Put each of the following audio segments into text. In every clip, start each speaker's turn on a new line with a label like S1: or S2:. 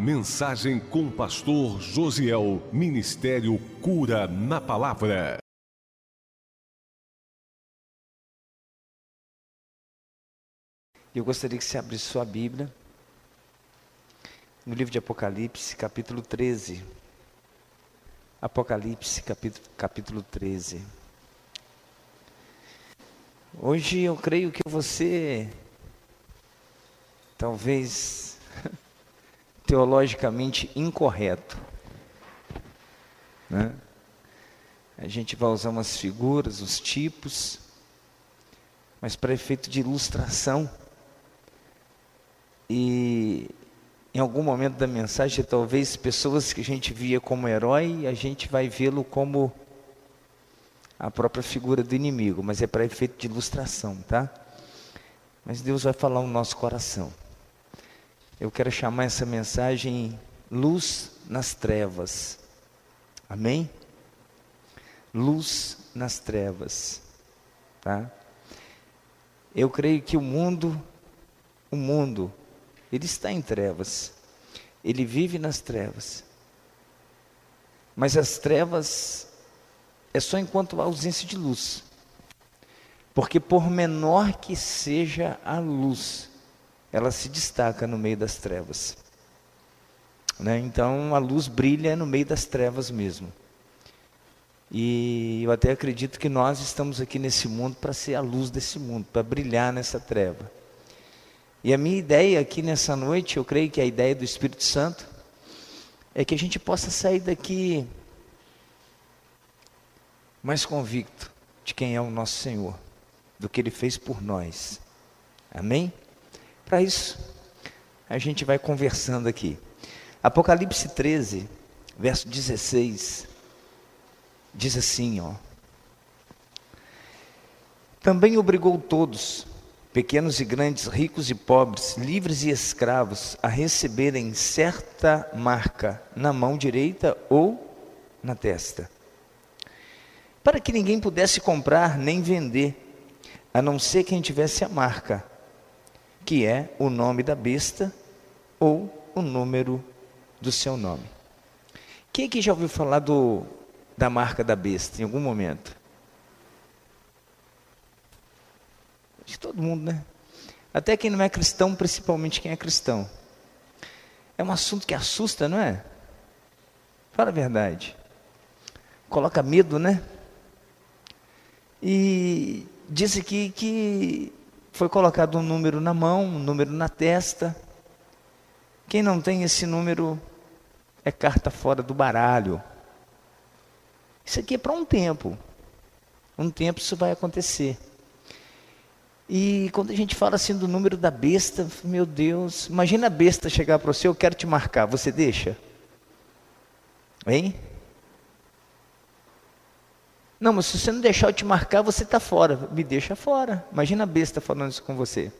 S1: Mensagem com o pastor Josiel. Ministério Cura na Palavra.
S2: Eu gostaria que você abrisse sua Bíblia no livro de Apocalipse, capítulo 13. Apocalipse, capítulo, capítulo 13. Hoje eu creio que você, talvez teologicamente incorreto, né? A gente vai usar umas figuras, os tipos, mas para efeito de ilustração. E em algum momento da mensagem, talvez pessoas que a gente via como herói, a gente vai vê-lo como a própria figura do inimigo, mas é para efeito de ilustração, tá? Mas Deus vai falar no nosso coração. Eu quero chamar essa mensagem luz nas trevas. Amém? Luz nas trevas, tá? Eu creio que o mundo, o mundo, ele está em trevas. Ele vive nas trevas. Mas as trevas é só enquanto há ausência de luz. Porque por menor que seja a luz, ela se destaca no meio das trevas. Né? Então a luz brilha no meio das trevas mesmo. E eu até acredito que nós estamos aqui nesse mundo para ser a luz desse mundo, para brilhar nessa treva. E a minha ideia aqui nessa noite, eu creio que a ideia do Espírito Santo, é que a gente possa sair daqui mais convicto de quem é o nosso Senhor, do que Ele fez por nós. Amém? Para isso, a gente vai conversando aqui. Apocalipse 13, verso 16, diz assim: ó. Também obrigou todos, pequenos e grandes, ricos e pobres, livres e escravos, a receberem certa marca na mão direita ou na testa para que ninguém pudesse comprar nem vender, a não ser quem tivesse a marca, que é o nome da besta ou o número do seu nome. Quem aqui já ouviu falar do, da marca da besta em algum momento? Acho que todo mundo, né? Até quem não é cristão, principalmente quem é cristão. É um assunto que assusta, não é? Fala a verdade. Coloca medo, né? E disse aqui que foi colocado um número na mão, um número na testa. Quem não tem esse número é carta fora do baralho. Isso aqui é para um tempo. Um tempo isso vai acontecer. E quando a gente fala assim do número da besta, meu Deus, imagina a besta chegar para você, eu quero te marcar, você deixa? Hein? Não, mas se você não deixar eu te marcar, você está fora. Me deixa fora. Imagina a besta falando isso com você.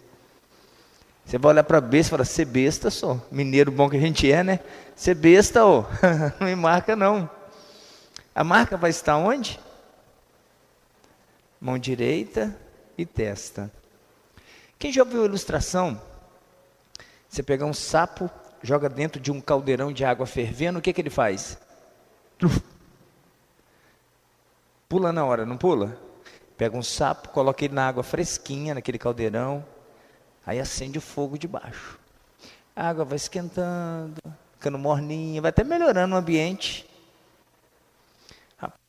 S2: Você vai olhar para a besta e falar, ser besta só. Mineiro bom que a gente é, né? Ser besta, ô. não me marca não. A marca vai estar onde? Mão direita e testa. Quem já ouviu a ilustração? Você pega um sapo, joga dentro de um caldeirão de água fervendo, o que, que ele faz? Pula na hora, não pula? Pega um sapo, coloca ele na água fresquinha, naquele caldeirão, aí acende o fogo de baixo. A água vai esquentando, ficando morninha, vai até melhorando o ambiente.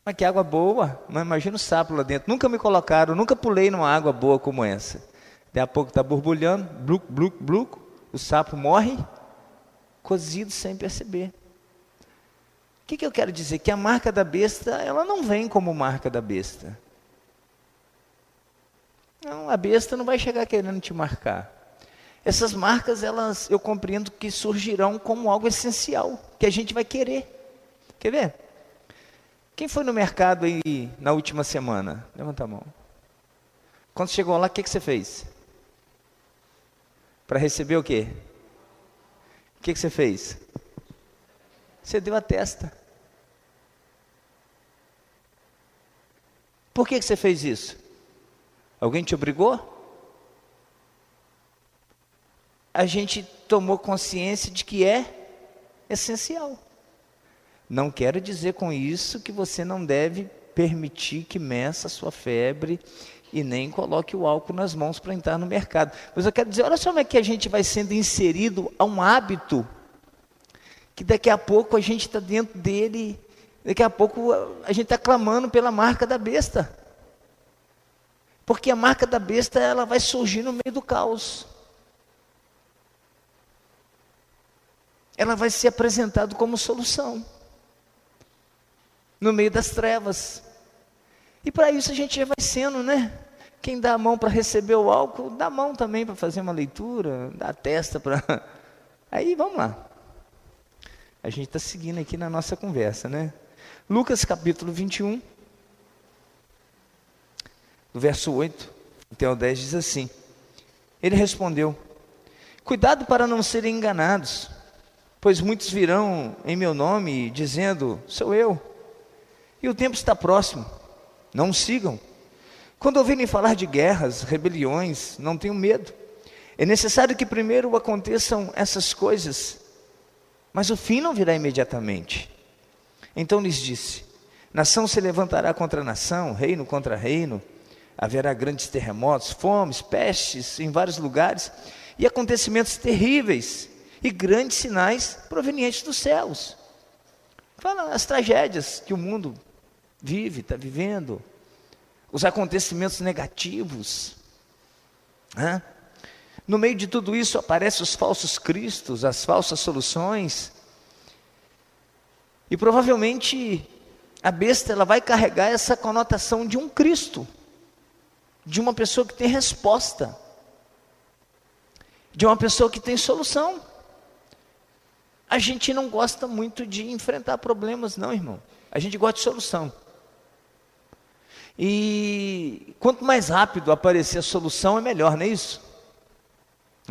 S2: Mas que água boa, mas imagina o sapo lá dentro. Nunca me colocaram, nunca pulei numa água boa como essa. Daqui a pouco está borbulhando, bluc, bluc, bluc, o sapo morre, cozido sem perceber que, que eu quero dizer? Que a marca da besta, ela não vem como marca da besta. Não, a besta não vai chegar querendo te marcar. Essas marcas, elas, eu compreendo que surgirão como algo essencial, que a gente vai querer. Quer ver? Quem foi no mercado aí na última semana? Levanta a mão. Quando chegou lá, o que, que você fez? Para receber o quê? O que, que você fez? Você deu a testa. Por que, que você fez isso? Alguém te obrigou? A gente tomou consciência de que é essencial. Não quero dizer com isso que você não deve permitir que meça a sua febre e nem coloque o álcool nas mãos para entrar no mercado. Mas eu quero dizer, olha só como é que a gente vai sendo inserido a um hábito que daqui a pouco a gente está dentro dele, daqui a pouco a gente está clamando pela marca da besta. Porque a marca da besta ela vai surgir no meio do caos. Ela vai ser apresentada como solução no meio das trevas. E para isso a gente já vai sendo, né? Quem dá a mão para receber o álcool, dá a mão também para fazer uma leitura, dá a testa para. Aí vamos lá. A gente está seguindo aqui na nossa conversa, né? Lucas capítulo 21, do verso 8 até o 10 diz assim: Ele respondeu: Cuidado para não serem enganados, pois muitos virão em meu nome dizendo: Sou eu e o tempo está próximo. Não sigam. Quando ouvirem falar de guerras, rebeliões, não tenham medo. É necessário que primeiro aconteçam essas coisas, mas o fim não virá imediatamente. Então lhes disse: Nação se levantará contra nação, reino contra reino, haverá grandes terremotos, fomes, pestes em vários lugares e acontecimentos terríveis e grandes sinais provenientes dos céus. Fala as tragédias que o mundo vive, está vivendo, os acontecimentos negativos. Né? No meio de tudo isso aparecem os falsos cristos, as falsas soluções. E provavelmente a besta ela vai carregar essa conotação de um Cristo, de uma pessoa que tem resposta, de uma pessoa que tem solução. A gente não gosta muito de enfrentar problemas, não, irmão. A gente gosta de solução. E quanto mais rápido aparecer a solução, é melhor, não é isso?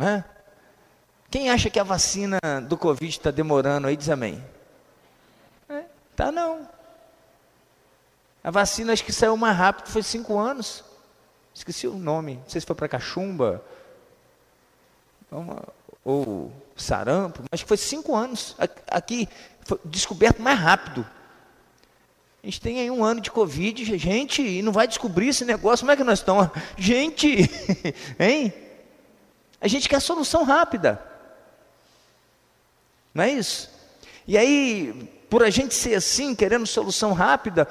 S2: É? Quem acha que a vacina do Covid está demorando aí, diz amém. É, tá não. A vacina acho que saiu mais rápido, foi cinco anos. Esqueci o nome, não sei se foi para cachumba ou sarampo, mas que foi cinco anos. Aqui foi descoberto mais rápido. A gente tem aí um ano de Covid, gente, e não vai descobrir esse negócio, como é que nós estamos? Gente, hein? A gente quer solução rápida. Não é isso? E aí, por a gente ser assim, querendo solução rápida,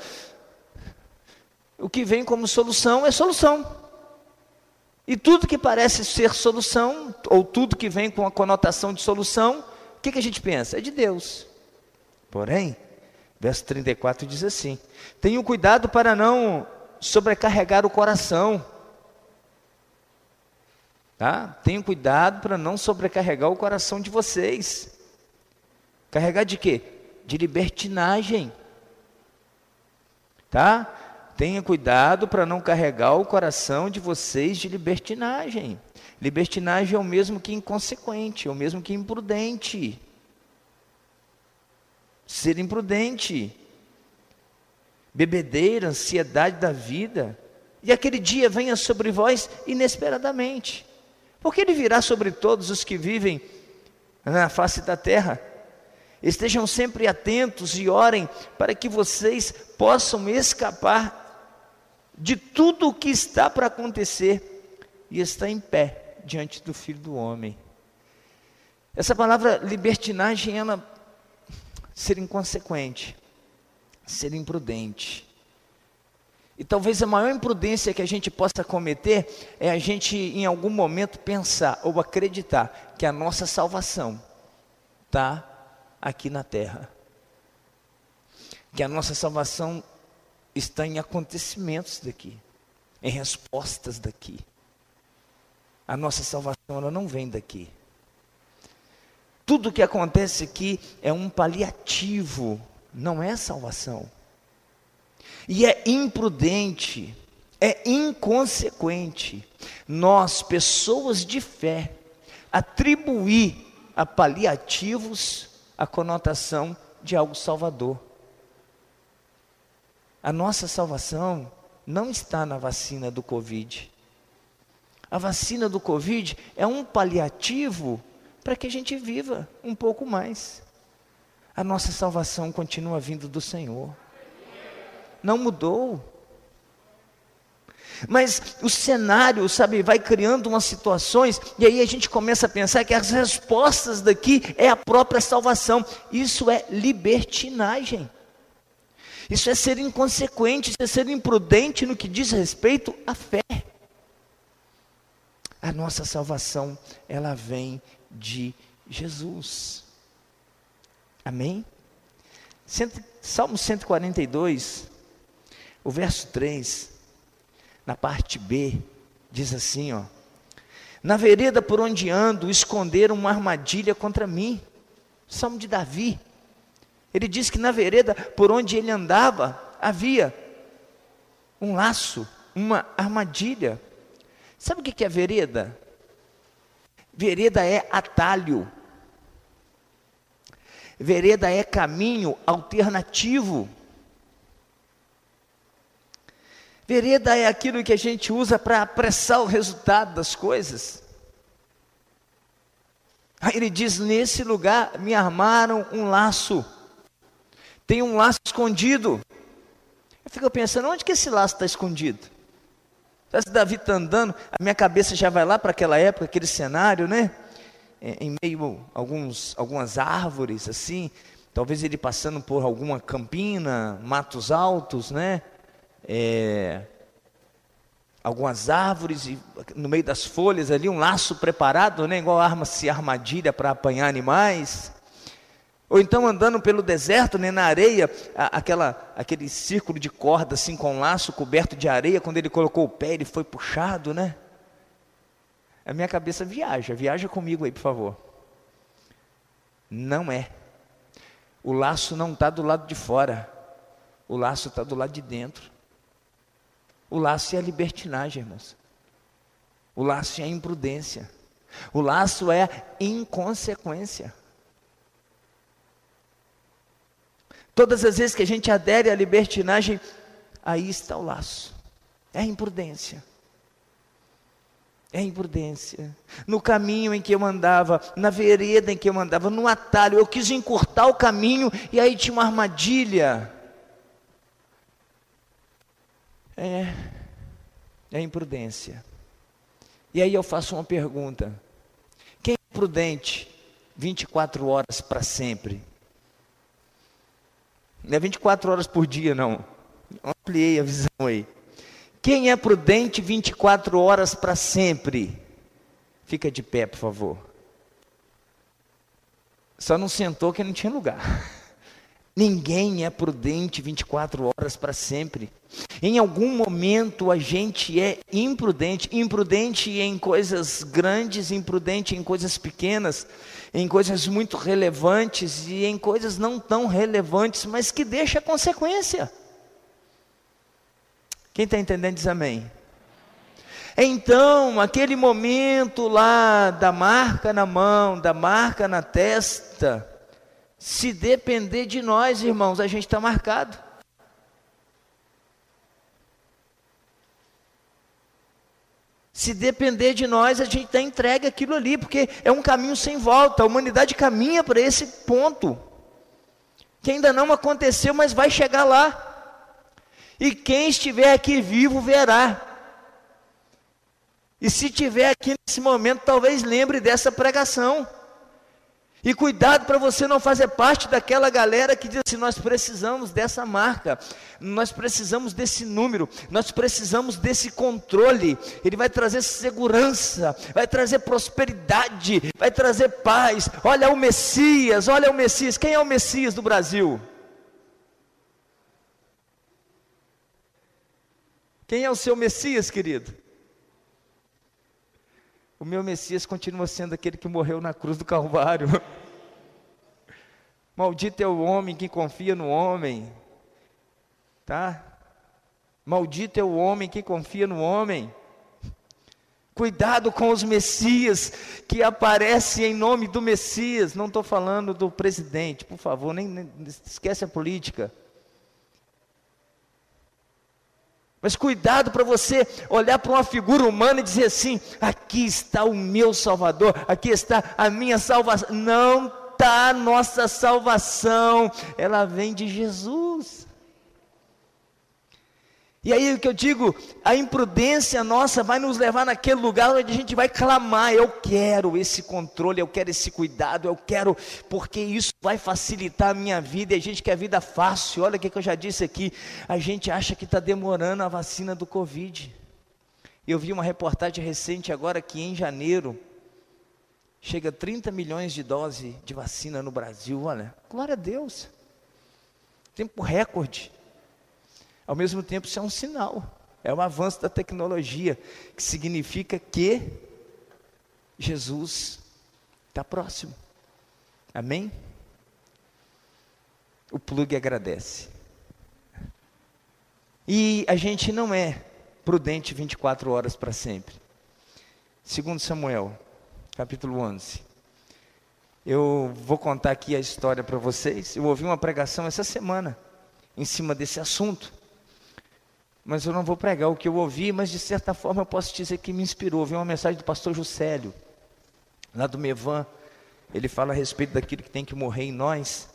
S2: o que vem como solução é solução. E tudo que parece ser solução, ou tudo que vem com a conotação de solução, o que, que a gente pensa? É de Deus. Porém, Verso 34 diz assim: Tenham cuidado para não sobrecarregar o coração. Tá? Tenham cuidado para não sobrecarregar o coração de vocês. Carregar de quê? De libertinagem. Tá? Tenha cuidado para não carregar o coração de vocês de libertinagem. Libertinagem é o mesmo que inconsequente, é o mesmo que imprudente ser imprudente, bebedeira, ansiedade da vida, e aquele dia venha sobre vós inesperadamente, porque ele virá sobre todos os que vivem na face da terra. Estejam sempre atentos e orem para que vocês possam escapar de tudo o que está para acontecer e estar em pé diante do Filho do Homem. Essa palavra libertinagem, ela ser inconsequente, ser imprudente. E talvez a maior imprudência que a gente possa cometer é a gente, em algum momento, pensar ou acreditar que a nossa salvação está aqui na terra. Que a nossa salvação está em acontecimentos daqui, em respostas daqui. A nossa salvação ela não vem daqui. Tudo que acontece aqui é um paliativo, não é salvação. E é imprudente, é inconsequente nós, pessoas de fé, atribuir a paliativos a conotação de algo salvador. A nossa salvação não está na vacina do Covid. A vacina do Covid é um paliativo para que a gente viva um pouco mais. A nossa salvação continua vindo do Senhor. Não mudou. Mas o cenário, sabe, vai criando umas situações, e aí a gente começa a pensar que as respostas daqui é a própria salvação. Isso é libertinagem. Isso é ser inconsequente, isso é ser imprudente no que diz respeito à fé. A nossa salvação, ela vem de Jesus. Amém? Salmo 142, o verso 3 na parte B, diz assim, ó: Na vereda por onde ando, esconderam uma armadilha contra mim. Salmo de Davi. Ele diz que na vereda por onde ele andava havia um laço, uma armadilha. Sabe o que é vereda? Vereda é atalho. Vereda é caminho alternativo. Vereda é aquilo que a gente usa para apressar o resultado das coisas. Aí ele diz: Nesse lugar me armaram um laço, tem um laço escondido. Eu fico pensando: onde que esse laço está escondido? Se Davi está andando, a minha cabeça já vai lá para aquela época, aquele cenário, né? Em meio a alguns, algumas árvores, assim, talvez ele passando por alguma campina, matos altos, né? É, algumas árvores e no meio das folhas ali um laço preparado, né, igual arma-se armadilha para apanhar animais. Ou então andando pelo deserto, né, na areia, aquela, aquele círculo de corda assim com um laço coberto de areia, quando ele colocou o pé, ele foi puxado, né? A minha cabeça viaja, viaja comigo aí, por favor. Não é. O laço não está do lado de fora, o laço está do lado de dentro. O laço é a libertinagem, irmãos. O laço é a imprudência. O laço é a inconsequência. Todas as vezes que a gente adere à libertinagem, aí está o laço. É a imprudência. É a imprudência. No caminho em que eu andava, na vereda em que eu andava, no atalho, eu quis encurtar o caminho e aí tinha uma armadilha. É, é imprudência. E aí eu faço uma pergunta: quem é prudente 24 horas para sempre? Não é 24 horas por dia, não. Ampliei a visão aí. Quem é prudente 24 horas para sempre? Fica de pé, por favor. Só não sentou que não tinha lugar. Ninguém é prudente 24 horas para sempre. Em algum momento a gente é imprudente, imprudente em coisas grandes, imprudente em coisas pequenas, em coisas muito relevantes e em coisas não tão relevantes, mas que deixa consequência. Quem está entendendo diz amém. Então, aquele momento lá da marca na mão, da marca na testa, se depender de nós, irmãos, a gente está marcado. Se depender de nós, a gente está entregue aquilo ali, porque é um caminho sem volta. A humanidade caminha para esse ponto, que ainda não aconteceu, mas vai chegar lá. E quem estiver aqui vivo verá. E se estiver aqui nesse momento, talvez lembre dessa pregação. E cuidado para você não fazer parte daquela galera que diz assim: nós precisamos dessa marca, nós precisamos desse número, nós precisamos desse controle. Ele vai trazer segurança, vai trazer prosperidade, vai trazer paz. Olha o Messias, olha o Messias. Quem é o Messias do Brasil? Quem é o seu Messias, querido? O meu Messias continua sendo aquele que morreu na cruz do Calvário. Maldito é o homem que confia no homem. Tá? Maldito é o homem que confia no homem. Cuidado com os Messias que aparecem em nome do Messias. Não estou falando do presidente, por favor, nem, nem esquece a política. Mas cuidado para você olhar para uma figura humana e dizer assim: aqui está o meu Salvador, aqui está a minha salvação. Não Toda a nossa salvação, ela vem de Jesus. E aí o que eu digo, a imprudência nossa vai nos levar naquele lugar onde a gente vai clamar, eu quero esse controle, eu quero esse cuidado, eu quero, porque isso vai facilitar a minha vida, e a gente quer vida fácil, olha o que eu já disse aqui, a gente acha que está demorando a vacina do Covid. Eu vi uma reportagem recente agora que em janeiro, chega a 30 milhões de doses de vacina no Brasil, olha, glória a Deus, tempo recorde. Ao mesmo tempo, isso é um sinal, é um avanço da tecnologia, que significa que Jesus está próximo. Amém? O plug agradece. E a gente não é prudente 24 horas para sempre. Segundo Samuel, capítulo 11. Eu vou contar aqui a história para vocês. Eu ouvi uma pregação essa semana em cima desse assunto mas eu não vou pregar o que eu ouvi, mas de certa forma eu posso dizer que me inspirou. Vi uma mensagem do pastor Juscelio, lá do Mevan. Ele fala a respeito daquilo que tem que morrer em nós.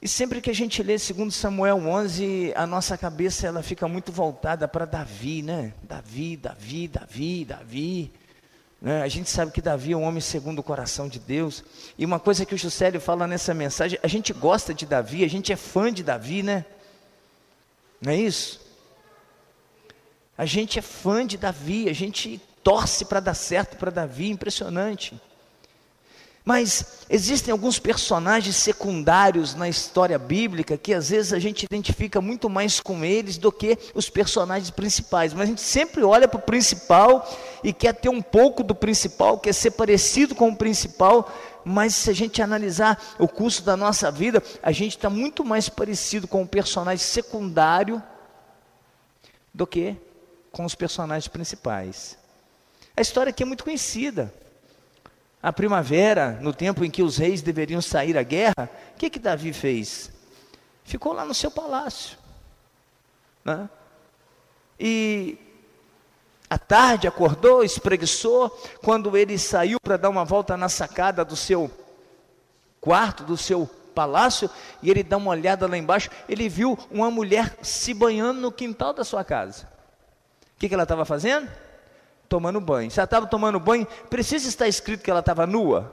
S2: E sempre que a gente lê 2 Samuel 11, a nossa cabeça ela fica muito voltada para Davi, né? Davi, Davi, Davi, Davi. Né? A gente sabe que Davi é um homem segundo o coração de Deus. E uma coisa que o Juscelio fala nessa mensagem, a gente gosta de Davi, a gente é fã de Davi, né? Não é isso? A gente é fã de Davi, a gente torce para dar certo para Davi, impressionante. Mas existem alguns personagens secundários na história bíblica que às vezes a gente identifica muito mais com eles do que os personagens principais. Mas a gente sempre olha para o principal e quer ter um pouco do principal, quer ser parecido com o principal. Mas se a gente analisar o curso da nossa vida, a gente está muito mais parecido com o personagem secundário do que com os personagens principais. A história aqui é muito conhecida. A primavera, no tempo em que os reis deveriam sair à guerra, o que que Davi fez? Ficou lá no seu palácio. Né? E à tarde acordou, espreguiçou. Quando ele saiu para dar uma volta na sacada do seu quarto, do seu palácio, e ele dá uma olhada lá embaixo, ele viu uma mulher se banhando no quintal da sua casa. O que, que ela estava fazendo? tomando banho. Se ela estava tomando banho, precisa estar escrito que ela estava nua?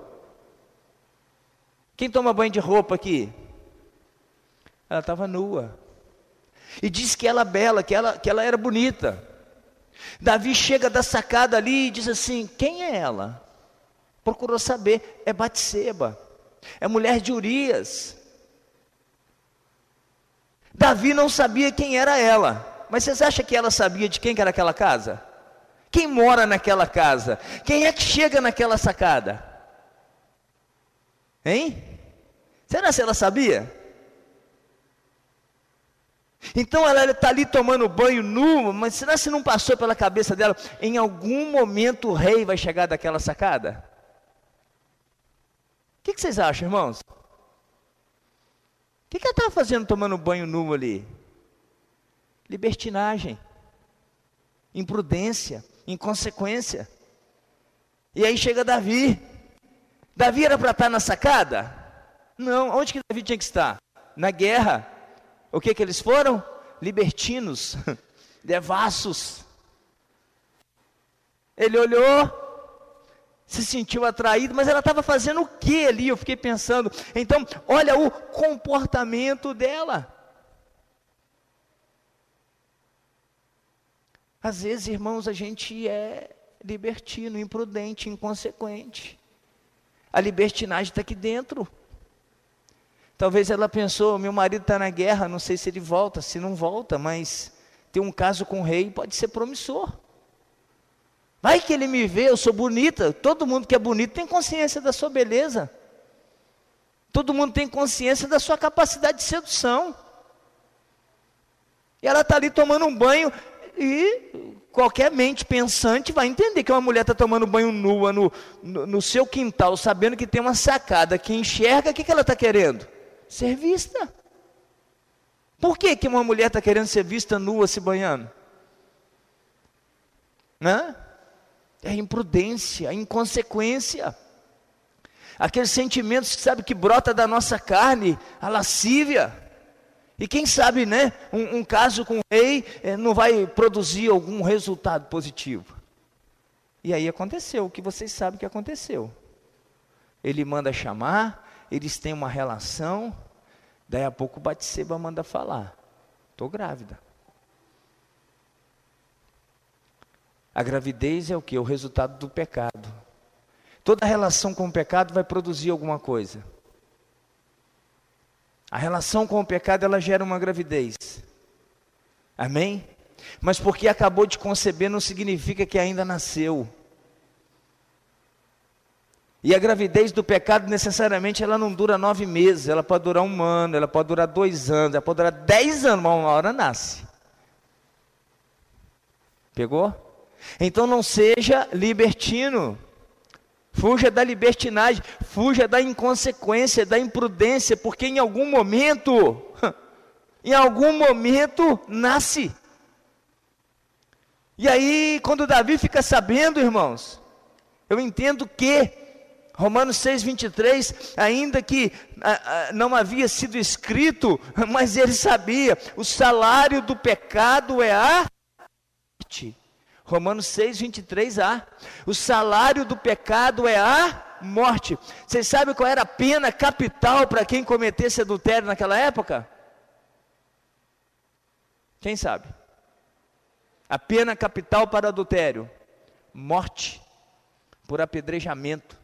S2: Quem toma banho de roupa aqui? Ela estava nua. E diz que ela é bela, que ela, que ela era bonita. Davi chega da sacada ali e diz assim: Quem é ela? Procurou saber, é Batseba, é mulher de Urias. Davi não sabia quem era ela, mas vocês acham que ela sabia de quem era aquela casa? Quem mora naquela casa? Quem é que chega naquela sacada? Hein? Será que ela sabia? Então ela está ali tomando banho nu, mas será que não passou pela cabeça dela? Em algum momento o rei vai chegar daquela sacada? O que, que, vocês acham, irmãos? O que, que ela estava fazendo tomando banho nu ali? Libertinagem, imprudência inconsequência. E aí chega Davi. Davi era para estar na sacada? Não, onde que Davi tinha que estar? Na guerra. O que que eles foram? Libertinos, devassos. Ele olhou, se sentiu atraído, mas ela estava fazendo o que ali? Eu fiquei pensando. Então, olha o comportamento dela. Às vezes, irmãos, a gente é libertino, imprudente, inconsequente. A libertinagem está aqui dentro. Talvez ela pensou: meu marido está na guerra, não sei se ele volta, se não volta, mas ter um caso com o rei pode ser promissor. Vai que ele me vê, eu sou bonita. Todo mundo que é bonito tem consciência da sua beleza. Todo mundo tem consciência da sua capacidade de sedução. E ela está ali tomando um banho, e qualquer mente pensante vai entender que uma mulher está tomando banho nua no, no, no, seu quintal, sabendo que tem uma sacada que enxerga, o que, que ela está querendo? Ser vista. Por que, que uma mulher está querendo ser vista nua se banhando? Né? É imprudência, inconsequência. Aqueles sentimentos que sabe que brota da nossa carne, a lascívia. E quem sabe, né, um, um caso com o rei eh, não vai produzir algum resultado positivo. E aí aconteceu o que vocês sabem que aconteceu. Ele manda chamar, eles têm uma relação, daí a pouco Batseba manda falar: estou grávida. A gravidez é o que? O resultado do pecado. Toda relação com o pecado vai produzir alguma coisa. A relação com o pecado ela gera uma gravidez. Amém? Mas porque acabou de conceber não significa que ainda nasceu. E a gravidez do pecado necessariamente ela não dura nove meses, ela pode durar um ano, ela pode durar dois anos, ela pode durar dez anos, mas uma hora nasce. Pegou? Então não seja libertino. Fuja da libertinagem, fuja da inconsequência, da imprudência, porque em algum momento, em algum momento nasce. E aí, quando Davi fica sabendo, irmãos, eu entendo que Romanos 6,23, ainda que ah, ah, não havia sido escrito, mas ele sabia, o salário do pecado é a morte. Romanos 6, 23a. O salário do pecado é a morte. Vocês sabem qual era a pena capital para quem cometesse adultério naquela época? Quem sabe? A pena capital para adultério: morte por apedrejamento.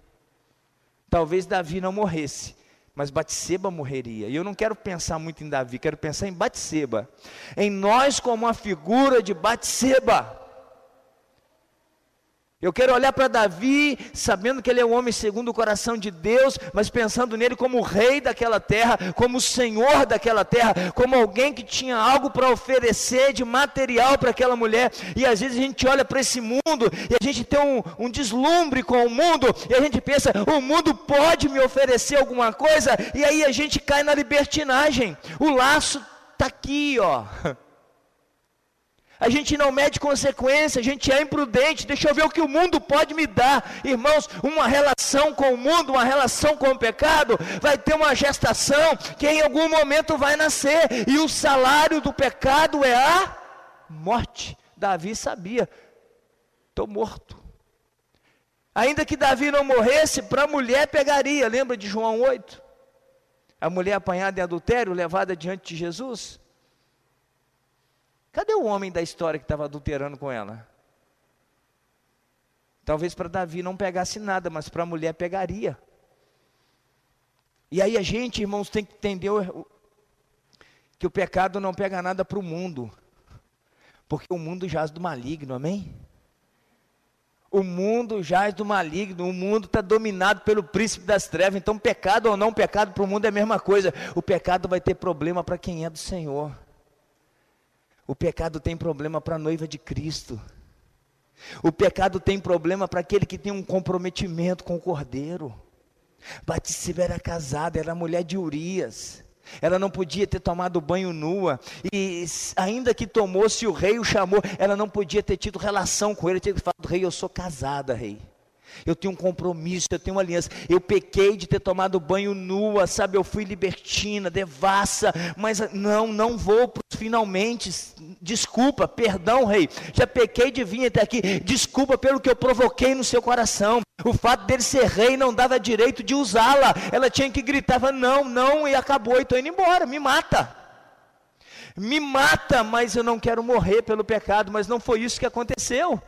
S2: Talvez Davi não morresse, mas Batseba morreria. E eu não quero pensar muito em Davi, quero pensar em Batseba. Em nós como a figura de Batseba. Eu quero olhar para Davi, sabendo que ele é um homem segundo o coração de Deus, mas pensando nele como o rei daquela terra, como o senhor daquela terra, como alguém que tinha algo para oferecer de material para aquela mulher. E às vezes a gente olha para esse mundo e a gente tem um, um deslumbre com o mundo, e a gente pensa: o mundo pode me oferecer alguma coisa, e aí a gente cai na libertinagem. O laço está aqui, ó. a gente não mede consequência, a gente é imprudente. Deixa eu ver o que o mundo pode me dar. Irmãos, uma relação com o mundo, uma relação com o pecado, vai ter uma gestação que em algum momento vai nascer, e o salário do pecado é a morte. Davi sabia, estou morto. Ainda que Davi não morresse, para a mulher pegaria, lembra de João 8? A mulher apanhada em adultério, levada diante de Jesus. Cadê o homem da história que estava adulterando com ela? Talvez para Davi não pegasse nada, mas para a mulher pegaria. E aí a gente, irmãos, tem que entender que o pecado não pega nada para o mundo, porque o mundo jaz do maligno, amém? O mundo jaz do maligno, o mundo está dominado pelo príncipe das trevas, então pecado ou não pecado para o mundo é a mesma coisa. O pecado vai ter problema para quem é do Senhor. O pecado tem problema para a noiva de Cristo. O pecado tem problema para aquele que tem um comprometimento com o cordeiro. Batisseba era casada, era mulher de Urias. Ela não podia ter tomado banho nua. E ainda que tomou, se o rei o chamou, ela não podia ter tido relação com ele. Tinha falado, rei, eu sou casada, rei. Eu tenho um compromisso, eu tenho uma aliança. Eu pequei de ter tomado banho nua, sabe? Eu fui libertina, devassa, mas não, não vou finalmente. Desculpa, perdão, rei. Já pequei de vir até aqui. Desculpa pelo que eu provoquei no seu coração. O fato dele ser rei não dava direito de usá-la. Ela tinha que gritar, não, não, e acabou, e estou indo embora, me mata. Me mata, mas eu não quero morrer pelo pecado, mas não foi isso que aconteceu.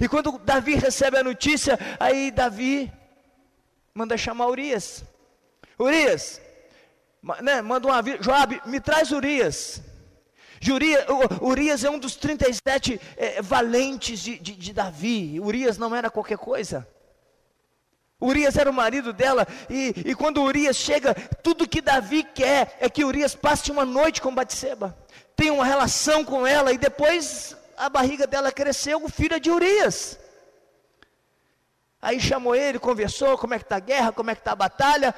S2: E quando Davi recebe a notícia, aí Davi manda chamar Urias. Urias, né, manda um aviso, Joab, me traz Urias. Urias, Urias é um dos 37 é, valentes de, de, de Davi. Urias não era qualquer coisa. Urias era o marido dela, e, e, quando Urias chega, tudo que Davi quer é que Urias passe uma noite com Batseba, tenha uma relação com ela, e depois a barriga dela cresceu, o filho é de Urias. Aí chamou ele, conversou, como é que está a guerra, como é que está a batalha,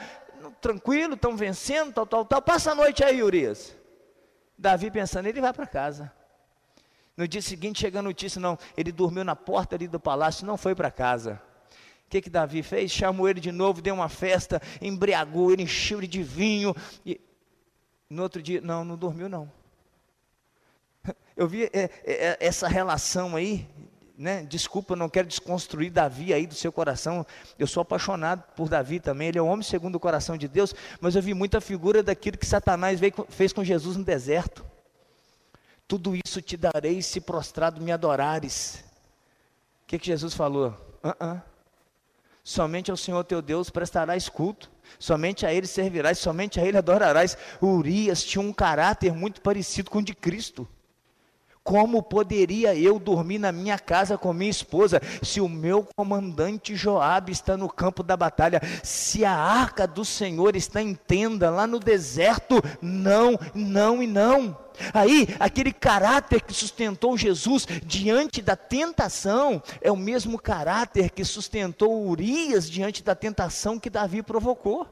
S2: tranquilo, estão vencendo, tal, tal, tal, passa a noite aí, Urias. Davi pensando, ele vai para casa. No dia seguinte chega a notícia, não, ele dormiu na porta ali do palácio, não foi para casa. O que, que Davi fez? Chamou ele de novo, deu uma festa, embriagou, ele encheu ele de vinho. E no outro dia, não, não dormiu não. Eu vi é, é, essa relação aí, né? Desculpa, não quero desconstruir Davi aí do seu coração. Eu sou apaixonado por Davi também. Ele é o homem segundo o coração de Deus. Mas eu vi muita figura daquilo que Satanás veio, fez com Jesus no deserto. Tudo isso te darei se prostrado me adorares. O que, que Jesus falou? Uh -uh. Somente ao Senhor teu Deus prestarás culto, somente a Ele servirás, somente a Ele adorarás. Urias tinha um caráter muito parecido com o de Cristo. Como poderia eu dormir na minha casa com minha esposa, se o meu comandante Joabe está no campo da batalha, se a arca do Senhor está em tenda lá no deserto? Não, não e não. Aí, aquele caráter que sustentou Jesus diante da tentação, é o mesmo caráter que sustentou Urias diante da tentação que Davi provocou.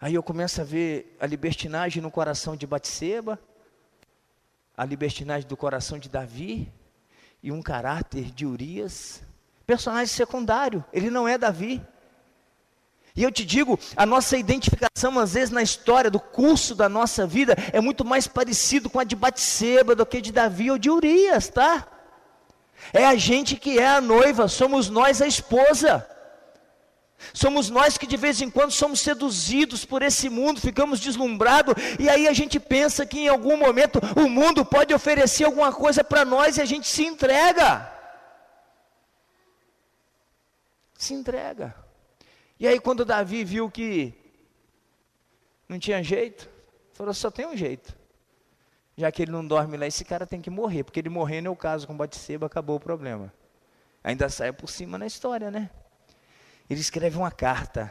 S2: Aí eu começo a ver a libertinagem no coração de Batseba, a libertinagem do coração de Davi e um caráter de Urias, personagem secundário, ele não é Davi. E eu te digo, a nossa identificação, às vezes, na história do curso da nossa vida, é muito mais parecido com a de Batseba do que de Davi ou de Urias, tá? É a gente que é a noiva, somos nós a esposa. Somos nós que de vez em quando somos seduzidos por esse mundo, ficamos deslumbrados, e aí a gente pensa que em algum momento o mundo pode oferecer alguma coisa para nós e a gente se entrega. Se entrega. E aí, quando Davi viu que não tinha jeito, falou: só tem um jeito. Já que ele não dorme lá, esse cara tem que morrer, porque ele morrendo é o caso com Batseba, acabou o problema. Ainda sai por cima na história, né? Ele escreve uma carta,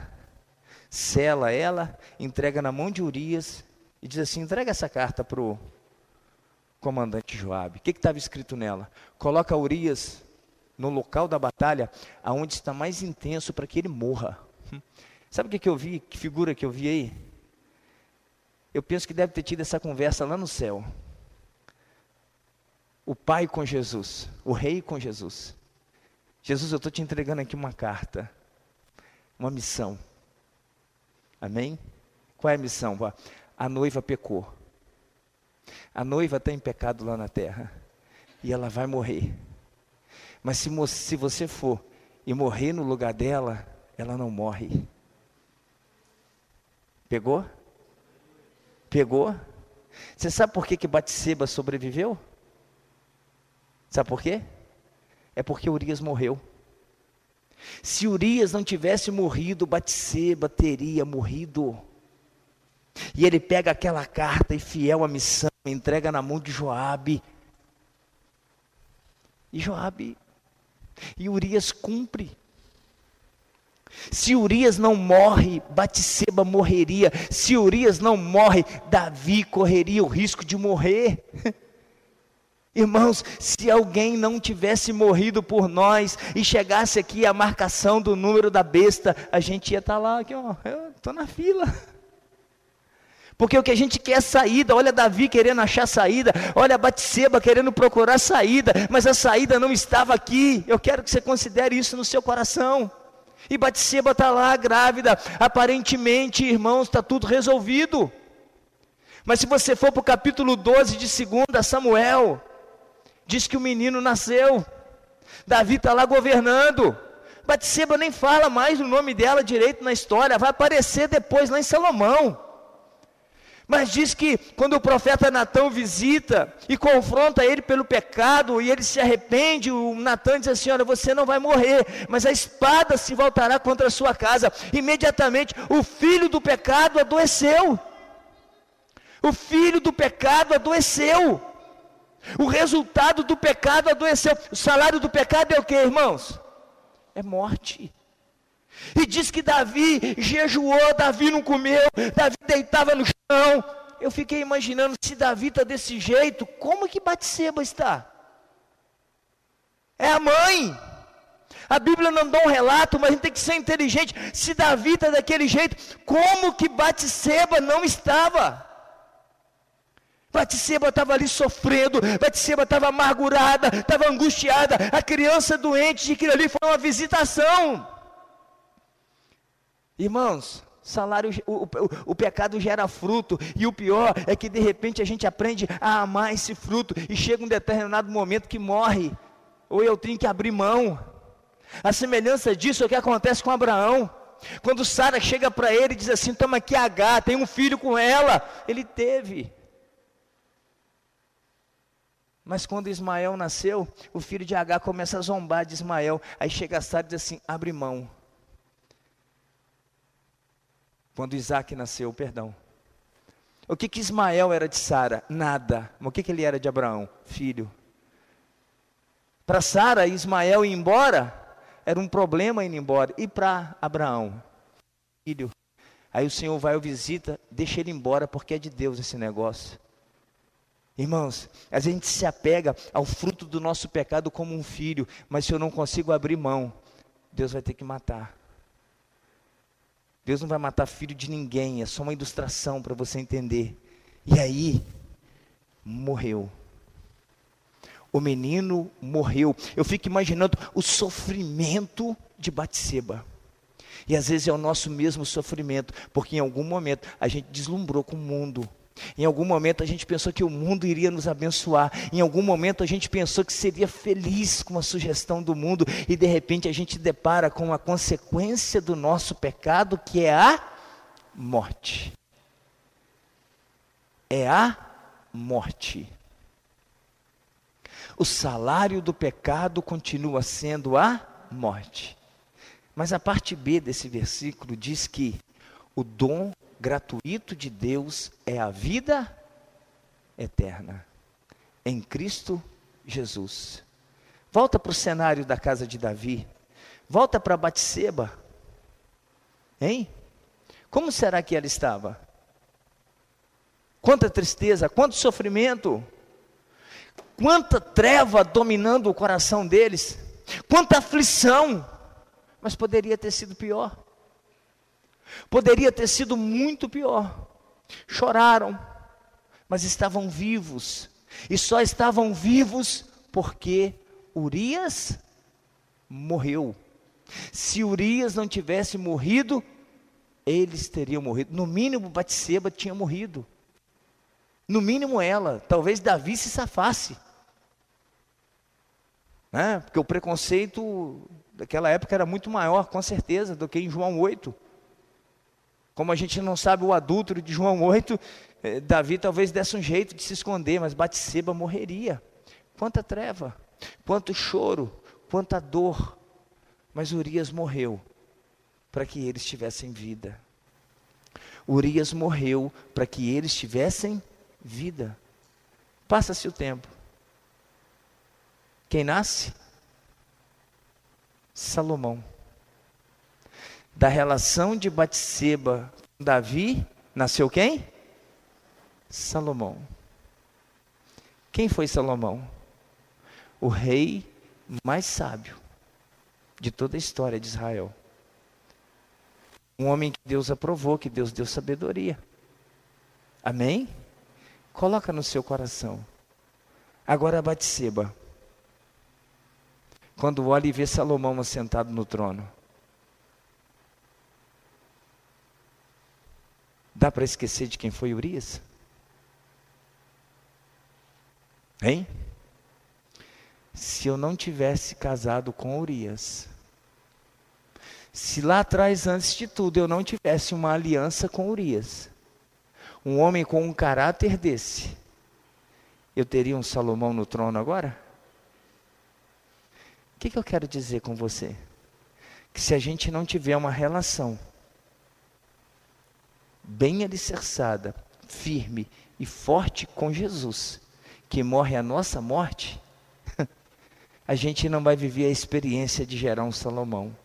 S2: sela ela, entrega na mão de Urias e diz assim: entrega essa carta para o comandante Joabe. O que estava escrito nela? Coloca Urias no local da batalha, aonde está mais intenso para que ele morra. Sabe o que, que eu vi? Que figura que eu vi aí? Eu penso que deve ter tido essa conversa lá no céu. O pai com Jesus, o rei com Jesus. Jesus, eu estou te entregando aqui uma carta, uma missão. Amém? Qual é a missão? A noiva pecou. A noiva está em pecado lá na terra. E ela vai morrer. Mas se, se você for e morrer no lugar dela, ela não morre. Pegou? Pegou? Você sabe por que, que Batseba sobreviveu? Sabe por quê? É porque Urias morreu. Se Urias não tivesse morrido, Batseba teria morrido. E ele pega aquela carta e fiel à missão, entrega na mão de Joabe. E Joabe e Urias cumpre. Se Urias não morre, Batseba morreria. Se Urias não morre, Davi correria o risco de morrer. Irmãos, se alguém não tivesse morrido por nós e chegasse aqui a marcação do número da besta, a gente ia estar tá lá, aqui, ó, eu estou na fila. Porque o que a gente quer é saída, olha Davi querendo achar saída, olha Batseba querendo procurar saída, mas a saída não estava aqui. Eu quero que você considere isso no seu coração. E Batseba está lá grávida. Aparentemente, irmãos, está tudo resolvido. Mas se você for para o capítulo 12 de 2 Samuel, diz que o menino nasceu. Davi está lá governando. Batseba nem fala mais o nome dela direito na história, vai aparecer depois lá em Salomão. Mas diz que quando o profeta Natão visita e confronta ele pelo pecado e ele se arrepende, o Natã diz assim: Olha, você não vai morrer, mas a espada se voltará contra a sua casa. Imediatamente o filho do pecado adoeceu. O filho do pecado adoeceu. O resultado do pecado adoeceu. O salário do pecado é o que, irmãos? É morte. E diz que Davi jejuou, Davi não comeu, Davi deitava no chão. Eu fiquei imaginando, se Davi está desse jeito, como que Batseba está? É a mãe. A Bíblia não dá um relato, mas a gente tem que ser inteligente. Se Davi está daquele jeito, como que Batseba não estava? Batseba estava ali sofrendo, Batseba estava amargurada, estava angustiada, a criança doente, de que ali foi uma visitação. Irmãos, salário, o, o, o, pecado gera fruto, e o pior é que de repente a gente aprende a amar esse fruto, e chega um determinado momento que morre, ou eu tenho que abrir mão. A semelhança disso é o que acontece com Abraão. Quando Sara chega para ele e diz assim: Toma aqui H, tem um filho com ela. Ele teve. Mas quando Ismael nasceu, o filho de H começa a zombar de Ismael. Aí chega Sara e diz assim: abre mão. Quando Isaac nasceu, perdão. O que, que Ismael era de Sara? Nada. O que, que ele era de Abraão? Filho. Para Sara, Ismael ir embora era um problema ir embora. E para Abraão? Filho. Aí o Senhor vai ao visita, deixa ele embora, porque é de Deus esse negócio. Irmãos, a gente se apega ao fruto do nosso pecado como um filho, mas se eu não consigo abrir mão, Deus vai ter que matar. Deus não vai matar filho de ninguém, é só uma ilustração para você entender. E aí, morreu. O menino morreu. Eu fico imaginando o sofrimento de Batseba. E às vezes é o nosso mesmo sofrimento, porque em algum momento a gente deslumbrou com o mundo. Em algum momento a gente pensou que o mundo iria nos abençoar. Em algum momento a gente pensou que seria feliz com a sugestão do mundo. E de repente a gente depara com a consequência do nosso pecado, que é a morte. É a morte. O salário do pecado continua sendo a morte. Mas a parte B desse versículo diz que o dom gratuito de Deus é a vida eterna em Cristo Jesus. Volta para o cenário da casa de Davi. Volta para Batseba. Hein? Como será que ela estava? Quanta tristeza, quanto sofrimento, quanta treva dominando o coração deles, quanta aflição, mas poderia ter sido pior. Poderia ter sido muito pior. Choraram, mas estavam vivos. E só estavam vivos porque Urias morreu. Se Urias não tivesse morrido, eles teriam morrido. No mínimo, Batseba tinha morrido. No mínimo ela, talvez Davi se safasse. Né? Porque o preconceito daquela época era muito maior, com certeza, do que em João 8. Como a gente não sabe o adúltero de João 8, eh, Davi talvez desse um jeito de se esconder, mas Batseba morreria. Quanta treva, quanto choro, quanta dor. Mas Urias morreu para que eles tivessem vida. Urias morreu para que eles tivessem vida. Passa-se o tempo. Quem nasce? Salomão da relação de Batseba com Davi, nasceu quem? Salomão. Quem foi Salomão? O rei mais sábio de toda a história de Israel. Um homem que Deus aprovou, que Deus deu sabedoria. Amém? Coloca no seu coração. Agora Batseba. Quando olha e vê Salomão assentado no trono. Dá para esquecer de quem foi Urias? Hein? Se eu não tivesse casado com Urias, se lá atrás, antes de tudo, eu não tivesse uma aliança com Urias, um homem com um caráter desse, eu teria um Salomão no trono agora? O que, que eu quero dizer com você? Que se a gente não tiver uma relação bem alicerçada, firme e forte com Jesus, que morre a nossa morte, a gente não vai viver a experiência de gerar um Salomão.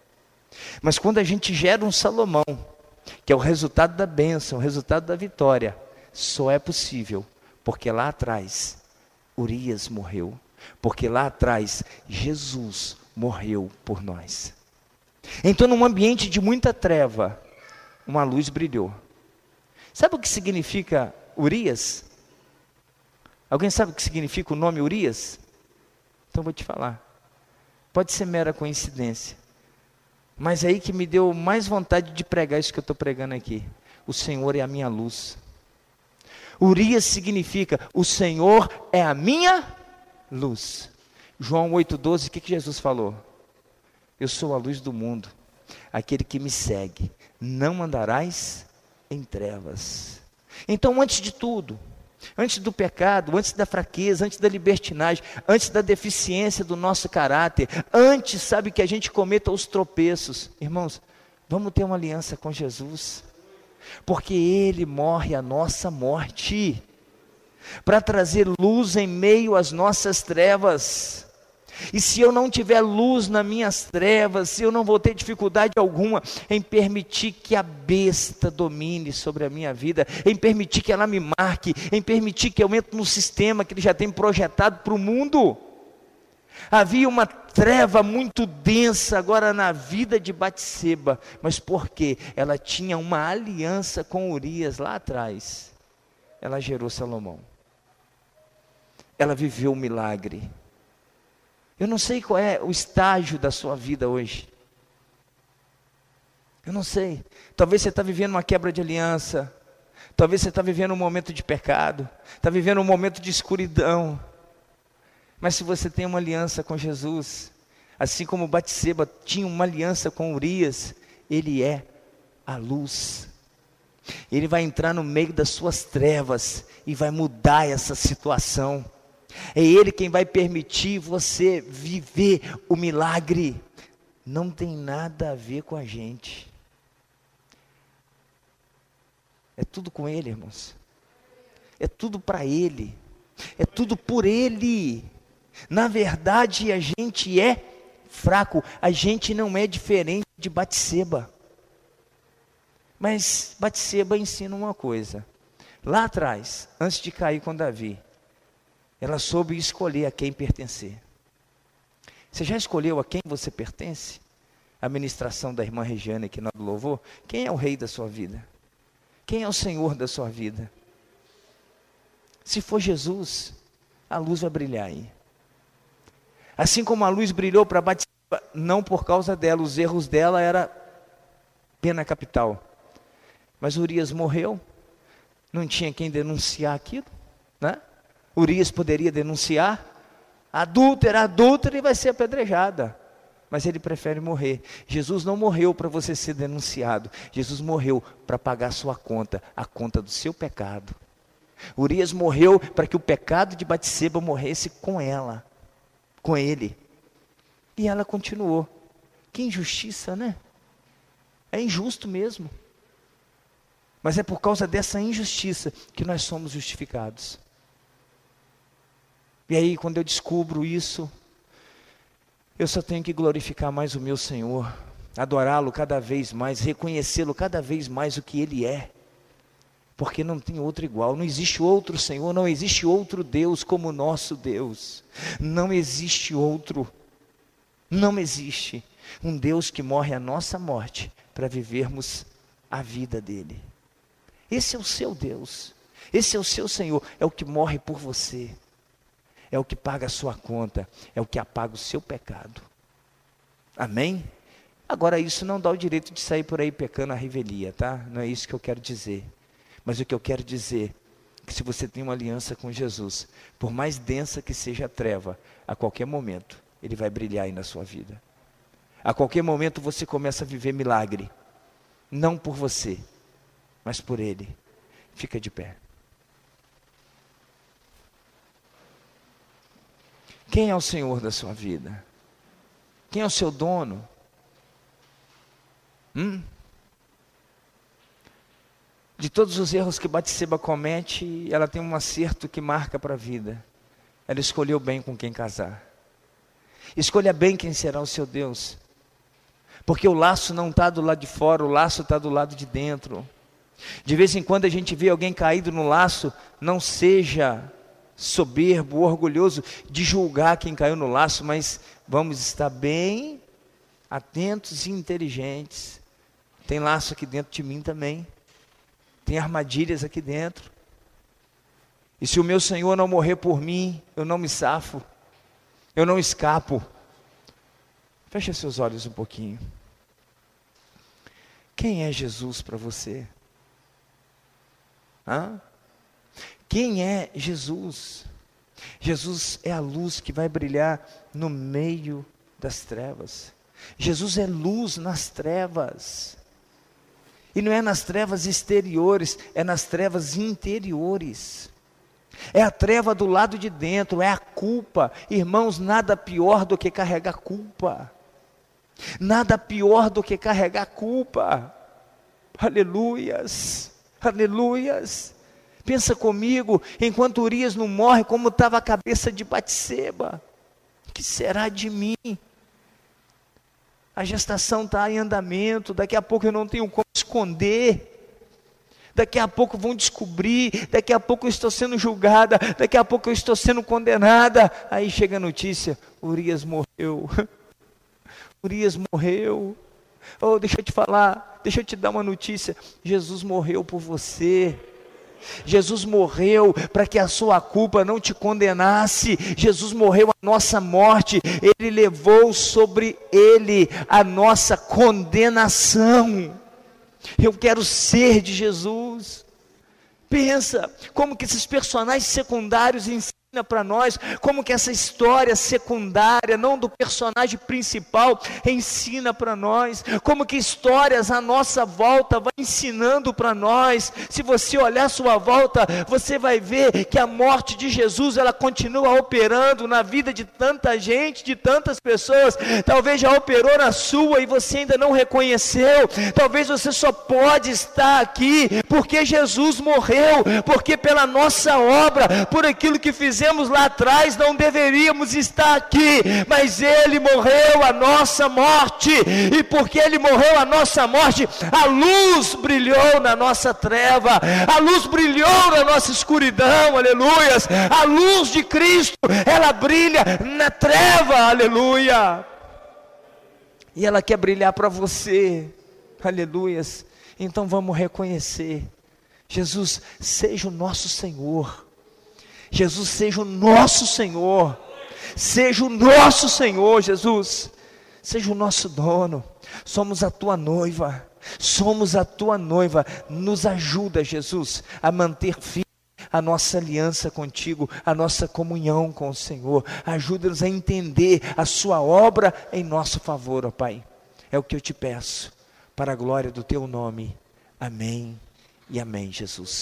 S2: Mas quando a gente gera um Salomão, que é o resultado da bênção, o resultado da vitória, só é possível porque lá atrás Urias morreu, porque lá atrás Jesus morreu por nós. Então, num ambiente de muita treva, uma luz brilhou. Sabe o que significa Urias? Alguém sabe o que significa o nome Urias? Então vou te falar. Pode ser mera coincidência. Mas é aí que me deu mais vontade de pregar isso que eu estou pregando aqui. O Senhor é a minha luz. Urias significa o Senhor é a minha luz. João 8,12, o que, que Jesus falou? Eu sou a luz do mundo. Aquele que me segue, não andarás em trevas. Então, antes de tudo, antes do pecado, antes da fraqueza, antes da libertinagem, antes da deficiência do nosso caráter, antes, sabe, que a gente cometa os tropeços, irmãos, vamos ter uma aliança com Jesus, porque Ele morre a nossa morte, para trazer luz em meio às nossas trevas. E se eu não tiver luz nas minhas trevas, se eu não vou ter dificuldade alguma em permitir que a besta domine sobre a minha vida, em permitir que ela me marque, em permitir que eu entre no sistema que ele já tem projetado para o mundo. Havia uma treva muito densa agora na vida de Batseba, mas por quê? Ela tinha uma aliança com Urias lá atrás. Ela gerou Salomão. Ela viveu o milagre eu não sei qual é o estágio da sua vida hoje. Eu não sei. Talvez você está vivendo uma quebra de aliança. Talvez você está vivendo um momento de pecado. Está vivendo um momento de escuridão. Mas se você tem uma aliança com Jesus, assim como Batseba tinha uma aliança com Urias, ele é a luz. Ele vai entrar no meio das suas trevas e vai mudar essa situação. É Ele quem vai permitir você viver o milagre. Não tem nada a ver com a gente. É tudo com Ele, irmãos. É tudo para Ele. É tudo por Ele. Na verdade, a gente é fraco. A gente não é diferente de Batseba. Mas Batseba ensina uma coisa. Lá atrás, antes de cair com Davi, ela soube escolher a quem pertencer. Você já escolheu a quem você pertence? A ministração da irmã Regiane aqui no louvor? Quem é o rei da sua vida? Quem é o Senhor da sua vida? Se for Jesus, a luz vai brilhar aí. Assim como a luz brilhou para Batseba, não por causa dela, os erros dela era pena capital. Mas Urias morreu, não tinha quem denunciar aquilo, né? Urias poderia denunciar, adúltera, adúltera e vai ser apedrejada. Mas ele prefere morrer. Jesus não morreu para você ser denunciado. Jesus morreu para pagar sua conta, a conta do seu pecado. Urias morreu para que o pecado de Batseba morresse com ela, com ele. E ela continuou. Que injustiça, né? É injusto mesmo. Mas é por causa dessa injustiça que nós somos justificados. E aí, quando eu descubro isso, eu só tenho que glorificar mais o meu Senhor, adorá-lo cada vez mais, reconhecê-lo cada vez mais o que Ele é, porque não tem outro igual, não existe outro Senhor, não existe outro Deus como o nosso Deus, não existe outro, não existe um Deus que morre a nossa morte para vivermos a vida dele. Esse é o seu Deus, esse é o seu Senhor, é o que morre por você é o que paga a sua conta, é o que apaga o seu pecado. Amém? Agora, isso não dá o direito de sair por aí pecando a revelia, tá? Não é isso que eu quero dizer. Mas o que eu quero dizer é que se você tem uma aliança com Jesus, por mais densa que seja a treva, a qualquer momento ele vai brilhar aí na sua vida. A qualquer momento você começa a viver milagre. Não por você, mas por ele. Fica de pé. Quem é o Senhor da sua vida? Quem é o seu dono? Hum? De todos os erros que Batseba comete, ela tem um acerto que marca para a vida. Ela escolheu bem com quem casar. Escolha bem quem será o seu Deus. Porque o laço não está do lado de fora, o laço está do lado de dentro. De vez em quando a gente vê alguém caído no laço, não seja soberbo, orgulhoso de julgar quem caiu no laço, mas vamos estar bem atentos e inteligentes. Tem laço aqui dentro de mim também. Tem armadilhas aqui dentro. E se o meu Senhor não morrer por mim, eu não me safo, eu não escapo. Feche seus olhos um pouquinho. Quem é Jesus para você? Hã? Quem é Jesus? Jesus é a luz que vai brilhar no meio das trevas. Jesus é luz nas trevas. E não é nas trevas exteriores, é nas trevas interiores. É a treva do lado de dentro, é a culpa. Irmãos, nada pior do que carregar culpa. Nada pior do que carregar culpa. Aleluias, aleluias. Pensa comigo, enquanto Urias não morre, como estava a cabeça de Batseba. que será de mim? A gestação está em andamento, daqui a pouco eu não tenho como esconder. Daqui a pouco vão descobrir, daqui a pouco eu estou sendo julgada, daqui a pouco eu estou sendo condenada. Aí chega a notícia: Urias morreu. Urias morreu. Oh, deixa eu te falar, deixa eu te dar uma notícia: Jesus morreu por você. Jesus morreu para que a sua culpa não te condenasse. Jesus morreu a nossa morte. Ele levou sobre ele a nossa condenação. Eu quero ser de Jesus. Pensa como que esses personagens secundários ensinam para nós como que essa história secundária, não do personagem principal, ensina para nós, como que histórias à nossa volta vai ensinando para nós. Se você olhar à sua volta, você vai ver que a morte de Jesus, ela continua operando na vida de tanta gente, de tantas pessoas. Talvez já operou na sua e você ainda não reconheceu. Talvez você só pode estar aqui porque Jesus morreu, porque pela nossa obra, por aquilo que fizemos fizemos lá atrás, não deveríamos estar aqui, mas Ele morreu a nossa morte, e porque Ele morreu a nossa morte, a luz brilhou na nossa treva, a luz brilhou na nossa escuridão, aleluias, a luz de Cristo, ela brilha na treva, aleluia, e ela quer brilhar para você, aleluias, então vamos reconhecer. Jesus, seja o nosso Senhor. Jesus seja o nosso Senhor, seja o nosso Senhor, Jesus, seja o nosso dono, somos a tua noiva, somos a tua noiva, nos ajuda, Jesus, a manter firme a nossa aliança contigo, a nossa comunhão com o Senhor. Ajuda-nos a entender a Sua obra em nosso favor, ó Pai. É o que eu te peço, para a glória do Teu nome. Amém e amém, Jesus.